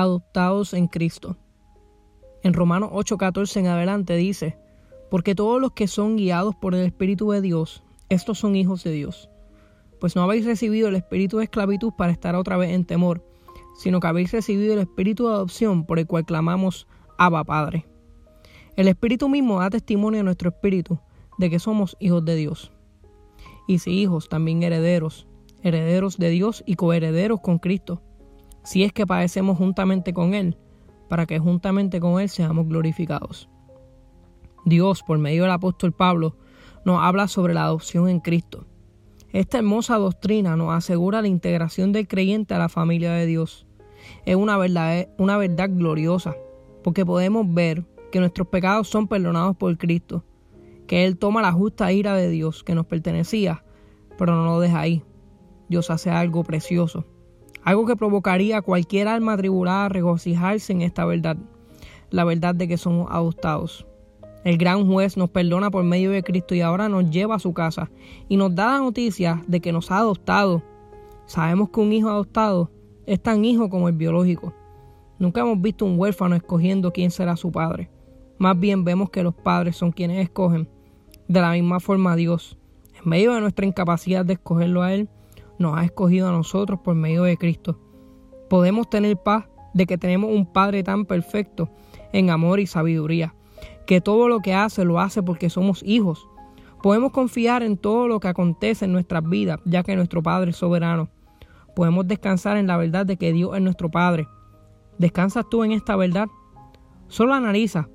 adoptados en Cristo. En Romanos 8:14 en adelante dice, porque todos los que son guiados por el Espíritu de Dios, estos son hijos de Dios. Pues no habéis recibido el espíritu de esclavitud para estar otra vez en temor, sino que habéis recibido el espíritu de adopción por el cual clamamos Abba Padre. El Espíritu mismo da testimonio a nuestro espíritu de que somos hijos de Dios. Y si hijos, también herederos, herederos de Dios y coherederos con Cristo, si es que padecemos juntamente con Él, para que juntamente con Él seamos glorificados. Dios, por medio del apóstol Pablo, nos habla sobre la adopción en Cristo. Esta hermosa doctrina nos asegura la integración del creyente a la familia de Dios. Es una verdad, una verdad gloriosa, porque podemos ver que nuestros pecados son perdonados por Cristo, que Él toma la justa ira de Dios que nos pertenecía, pero no lo deja ahí. Dios hace algo precioso, algo que provocaría a cualquier alma atribulada a regocijarse en esta verdad, la verdad de que somos adoptados. El gran juez nos perdona por medio de Cristo y ahora nos lleva a su casa y nos da la noticia de que nos ha adoptado. Sabemos que un hijo adoptado es tan hijo como el biológico. Nunca hemos visto un huérfano escogiendo quién será su padre. Más bien vemos que los padres son quienes escogen. De la misma forma Dios, en medio de nuestra incapacidad de escogerlo a Él, nos ha escogido a nosotros por medio de Cristo. Podemos tener paz de que tenemos un Padre tan perfecto en amor y sabiduría, que todo lo que hace lo hace porque somos hijos. Podemos confiar en todo lo que acontece en nuestras vidas, ya que nuestro Padre es soberano. Podemos descansar en la verdad de que Dios es nuestro Padre. ¿Descansas tú en esta verdad? Solo analiza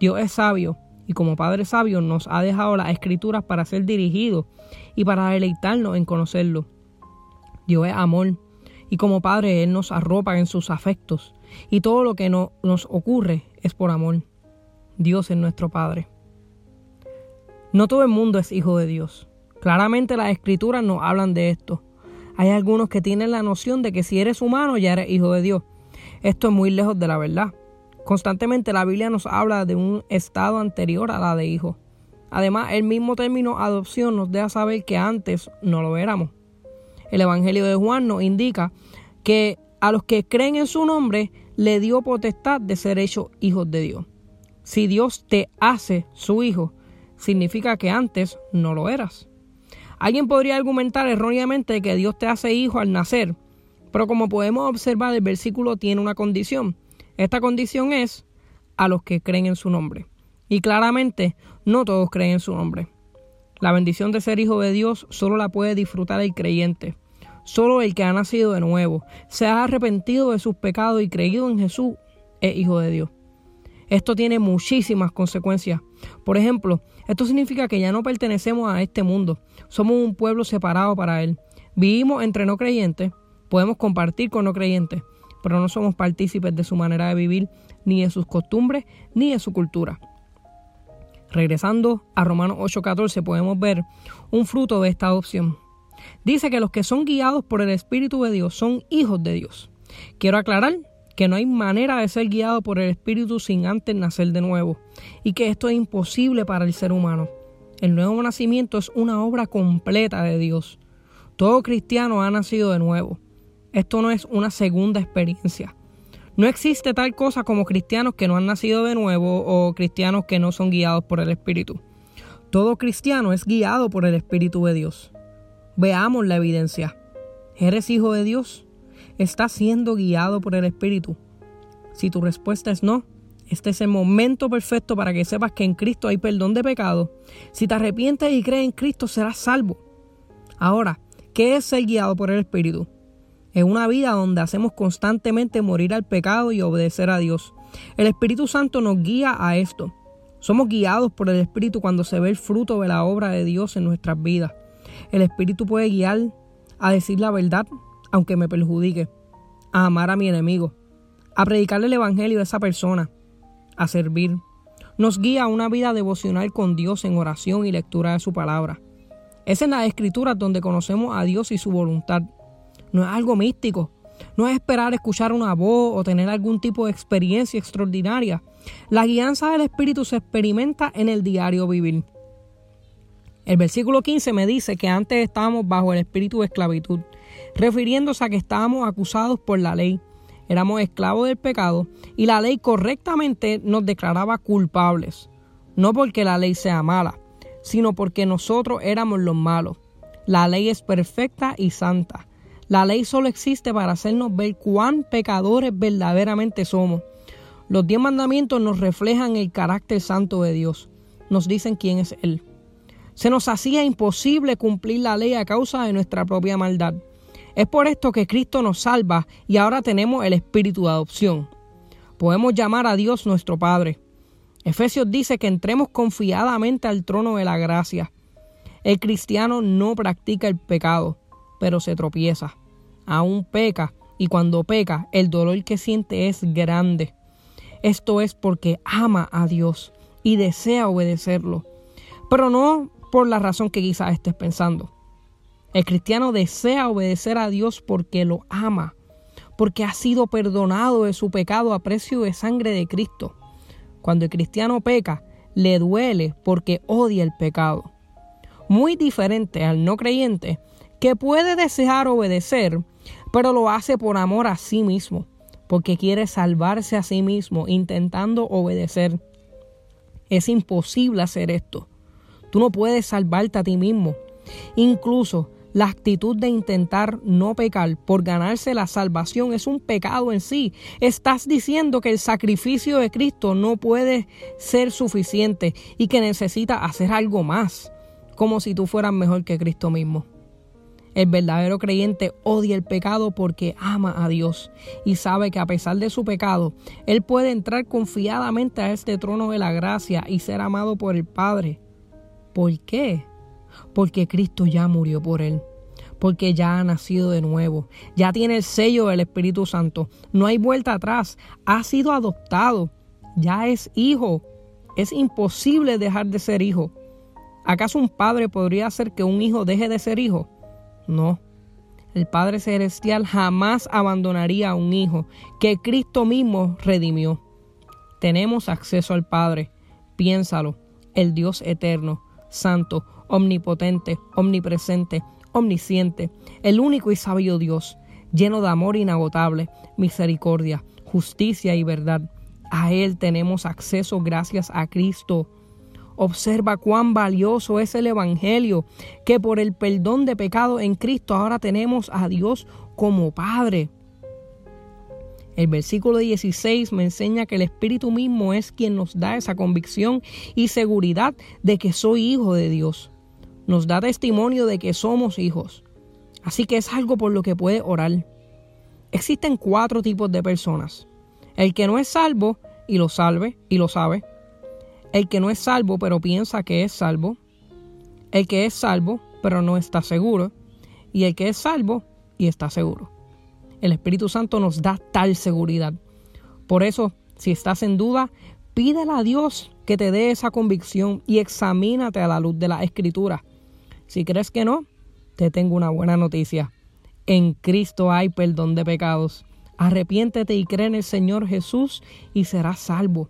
Dios es sabio y como Padre sabio nos ha dejado las escrituras para ser dirigidos y para deleitarnos en conocerlo. Dios es amor y como Padre Él nos arropa en sus afectos y todo lo que no, nos ocurre es por amor. Dios es nuestro Padre. No todo el mundo es hijo de Dios. Claramente las escrituras nos hablan de esto. Hay algunos que tienen la noción de que si eres humano ya eres hijo de Dios. Esto es muy lejos de la verdad. Constantemente la Biblia nos habla de un estado anterior a la de hijo. Además, el mismo término adopción nos deja saber que antes no lo éramos. El Evangelio de Juan nos indica que a los que creen en su nombre le dio potestad de ser hechos hijos de Dios. Si Dios te hace su hijo, significa que antes no lo eras. Alguien podría argumentar erróneamente que Dios te hace hijo al nacer, pero como podemos observar el versículo tiene una condición. Esta condición es a los que creen en su nombre. Y claramente no todos creen en su nombre. La bendición de ser hijo de Dios solo la puede disfrutar el creyente. Solo el que ha nacido de nuevo, se ha arrepentido de sus pecados y creído en Jesús, es hijo de Dios. Esto tiene muchísimas consecuencias. Por ejemplo, esto significa que ya no pertenecemos a este mundo. Somos un pueblo separado para Él. Vivimos entre no creyentes, podemos compartir con no creyentes, pero no somos partícipes de su manera de vivir, ni de sus costumbres, ni de su cultura. Regresando a Romanos 8:14 podemos ver un fruto de esta adopción. Dice que los que son guiados por el Espíritu de Dios son hijos de Dios. Quiero aclarar que no hay manera de ser guiado por el Espíritu sin antes nacer de nuevo, y que esto es imposible para el ser humano. El nuevo nacimiento es una obra completa de Dios. Todo cristiano ha nacido de nuevo. Esto no es una segunda experiencia. No existe tal cosa como cristianos que no han nacido de nuevo o cristianos que no son guiados por el Espíritu. Todo cristiano es guiado por el Espíritu de Dios. Veamos la evidencia. ¿Eres hijo de Dios? ¿Estás siendo guiado por el Espíritu? Si tu respuesta es no, este es el momento perfecto para que sepas que en Cristo hay perdón de pecado. Si te arrepientes y crees en Cristo, serás salvo. Ahora, ¿qué es ser guiado por el Espíritu? Es una vida donde hacemos constantemente morir al pecado y obedecer a Dios. El Espíritu Santo nos guía a esto. Somos guiados por el Espíritu cuando se ve el fruto de la obra de Dios en nuestras vidas. El Espíritu puede guiar a decir la verdad, aunque me perjudique, a amar a mi enemigo, a predicarle el Evangelio a esa persona, a servir. Nos guía a una vida devocional con Dios en oración y lectura de su palabra. Es en las escrituras donde conocemos a Dios y su voluntad no es algo místico, no es esperar escuchar una voz o tener algún tipo de experiencia extraordinaria. La guianza del Espíritu se experimenta en el diario vivir. El versículo 15 me dice que antes estábamos bajo el espíritu de esclavitud, refiriéndose a que estábamos acusados por la ley, éramos esclavos del pecado y la ley correctamente nos declaraba culpables. No porque la ley sea mala, sino porque nosotros éramos los malos. La ley es perfecta y santa. La ley solo existe para hacernos ver cuán pecadores verdaderamente somos. Los diez mandamientos nos reflejan el carácter santo de Dios. Nos dicen quién es Él. Se nos hacía imposible cumplir la ley a causa de nuestra propia maldad. Es por esto que Cristo nos salva y ahora tenemos el espíritu de adopción. Podemos llamar a Dios nuestro Padre. Efesios dice que entremos confiadamente al trono de la gracia. El cristiano no practica el pecado, pero se tropieza. Aún peca, y cuando peca, el dolor que siente es grande. Esto es porque ama a Dios y desea obedecerlo, pero no por la razón que quizás estés pensando. El cristiano desea obedecer a Dios porque lo ama, porque ha sido perdonado de su pecado a precio de sangre de Cristo. Cuando el cristiano peca, le duele porque odia el pecado. Muy diferente al no creyente, que puede desear obedecer, pero lo hace por amor a sí mismo, porque quiere salvarse a sí mismo intentando obedecer. Es imposible hacer esto. Tú no puedes salvarte a ti mismo. Incluso la actitud de intentar no pecar por ganarse la salvación es un pecado en sí. Estás diciendo que el sacrificio de Cristo no puede ser suficiente y que necesita hacer algo más, como si tú fueras mejor que Cristo mismo. El verdadero creyente odia el pecado porque ama a Dios y sabe que a pesar de su pecado, Él puede entrar confiadamente a este trono de la gracia y ser amado por el Padre. ¿Por qué? porque Cristo ya murió por él, porque ya ha nacido de nuevo, ya tiene el sello del Espíritu Santo, no hay vuelta atrás, ha sido adoptado, ya es hijo, es imposible dejar de ser hijo. ¿Acaso un padre podría hacer que un hijo deje de ser hijo? No. El Padre Celestial jamás abandonaría a un hijo que Cristo mismo redimió. Tenemos acceso al Padre. Piénsalo, el Dios eterno, santo, omnipotente, omnipresente, omnisciente, el único y sabio Dios, lleno de amor inagotable, misericordia, justicia y verdad. A Él tenemos acceso gracias a Cristo. Observa cuán valioso es el Evangelio, que por el perdón de pecado en Cristo ahora tenemos a Dios como Padre. El versículo 16 me enseña que el Espíritu mismo es quien nos da esa convicción y seguridad de que soy hijo de Dios nos da testimonio de que somos hijos. Así que es algo por lo que puede orar. Existen cuatro tipos de personas. El que no es salvo y lo salve y lo sabe. El que no es salvo pero piensa que es salvo. El que es salvo pero no está seguro. Y el que es salvo y está seguro. El Espíritu Santo nos da tal seguridad. Por eso, si estás en duda, pídele a Dios que te dé esa convicción y examínate a la luz de la Escritura. Si crees que no, te tengo una buena noticia. En Cristo hay perdón de pecados. Arrepiéntete y cree en el Señor Jesús y serás salvo.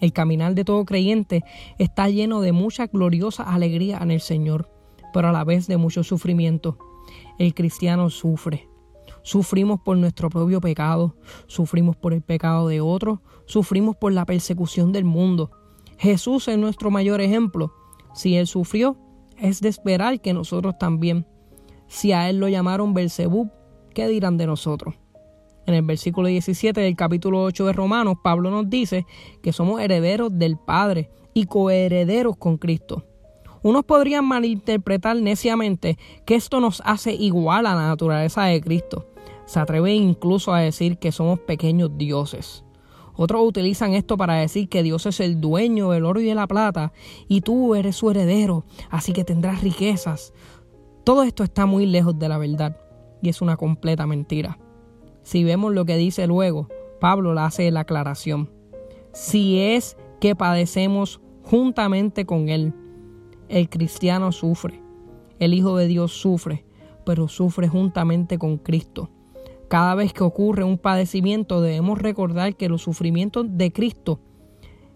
El caminar de todo creyente está lleno de mucha gloriosa alegría en el Señor, pero a la vez de mucho sufrimiento. El cristiano sufre. Sufrimos por nuestro propio pecado, sufrimos por el pecado de otros, sufrimos por la persecución del mundo. Jesús es nuestro mayor ejemplo. Si Él sufrió, es de esperar que nosotros también. Si a él lo llamaron Belzebub, ¿qué dirán de nosotros? En el versículo 17 del capítulo 8 de Romanos, Pablo nos dice que somos herederos del Padre y coherederos con Cristo. Unos podrían malinterpretar neciamente que esto nos hace igual a la naturaleza de Cristo. Se atreve incluso a decir que somos pequeños dioses. Otros utilizan esto para decir que Dios es el dueño del oro y de la plata y tú eres su heredero, así que tendrás riquezas. Todo esto está muy lejos de la verdad y es una completa mentira. Si vemos lo que dice luego, Pablo le hace la aclaración. Si es que padecemos juntamente con Él, el cristiano sufre, el Hijo de Dios sufre, pero sufre juntamente con Cristo. Cada vez que ocurre un padecimiento debemos recordar que los sufrimientos de Cristo,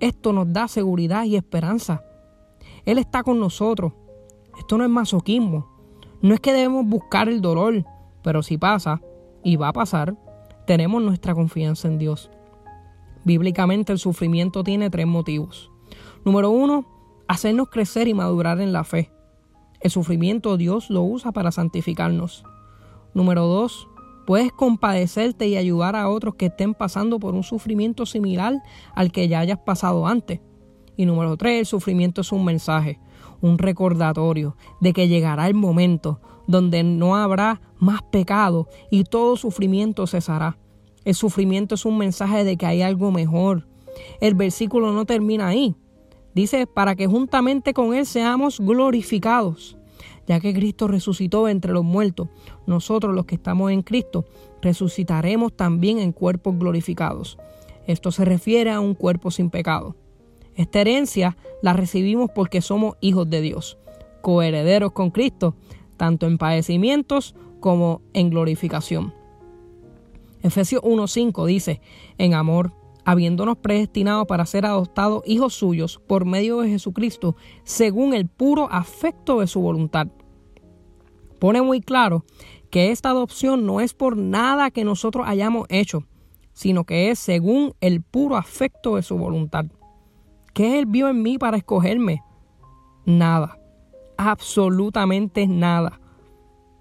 esto nos da seguridad y esperanza. Él está con nosotros. Esto no es masoquismo. No es que debemos buscar el dolor, pero si pasa, y va a pasar, tenemos nuestra confianza en Dios. Bíblicamente el sufrimiento tiene tres motivos. Número uno, hacernos crecer y madurar en la fe. El sufrimiento Dios lo usa para santificarnos. Número dos, puedes compadecerte y ayudar a otros que estén pasando por un sufrimiento similar al que ya hayas pasado antes. Y número tres, el sufrimiento es un mensaje, un recordatorio de que llegará el momento donde no habrá más pecado y todo sufrimiento cesará. El sufrimiento es un mensaje de que hay algo mejor. El versículo no termina ahí. Dice, para que juntamente con Él seamos glorificados. Ya que Cristo resucitó entre los muertos, nosotros los que estamos en Cristo resucitaremos también en cuerpos glorificados. Esto se refiere a un cuerpo sin pecado. Esta herencia la recibimos porque somos hijos de Dios, coherederos con Cristo, tanto en padecimientos como en glorificación. Efesios 1.5 dice, en amor, habiéndonos predestinado para ser adoptados hijos suyos por medio de Jesucristo, según el puro afecto de su voluntad. Pone muy claro que esta adopción no es por nada que nosotros hayamos hecho, sino que es según el puro afecto de su voluntad. ¿Qué Él vio en mí para escogerme? Nada, absolutamente nada,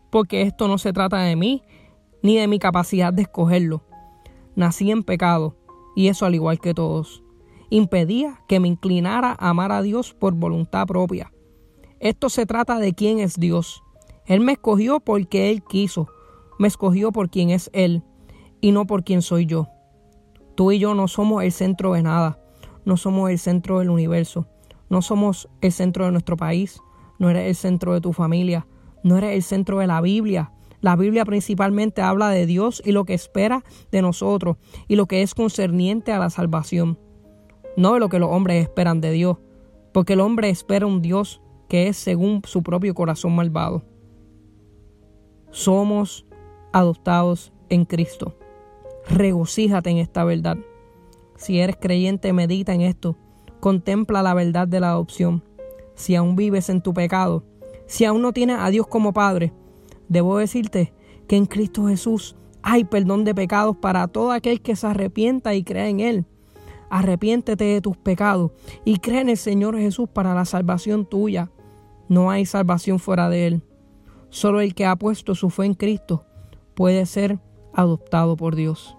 porque esto no se trata de mí, ni de mi capacidad de escogerlo. Nací en pecado, y eso al igual que todos. Impedía que me inclinara a amar a Dios por voluntad propia. Esto se trata de quién es Dios. Él me escogió porque Él quiso, me escogió por quien es Él y no por quien soy yo. Tú y yo no somos el centro de nada, no somos el centro del universo, no somos el centro de nuestro país, no eres el centro de tu familia, no eres el centro de la Biblia, la Biblia principalmente habla de Dios y lo que espera de nosotros y lo que es concerniente a la salvación, no de lo que los hombres esperan de Dios, porque el hombre espera un Dios que es según su propio corazón malvado. Somos adoptados en Cristo. Regocíjate en esta verdad. Si eres creyente, medita en esto. Contempla la verdad de la adopción. Si aún vives en tu pecado, si aún no tienes a Dios como Padre, Debo decirte que en Cristo Jesús hay perdón de pecados para todo aquel que se arrepienta y cree en Él. Arrepiéntete de tus pecados y cree en el Señor Jesús para la salvación tuya. No hay salvación fuera de Él. Solo el que ha puesto su fe en Cristo puede ser adoptado por Dios.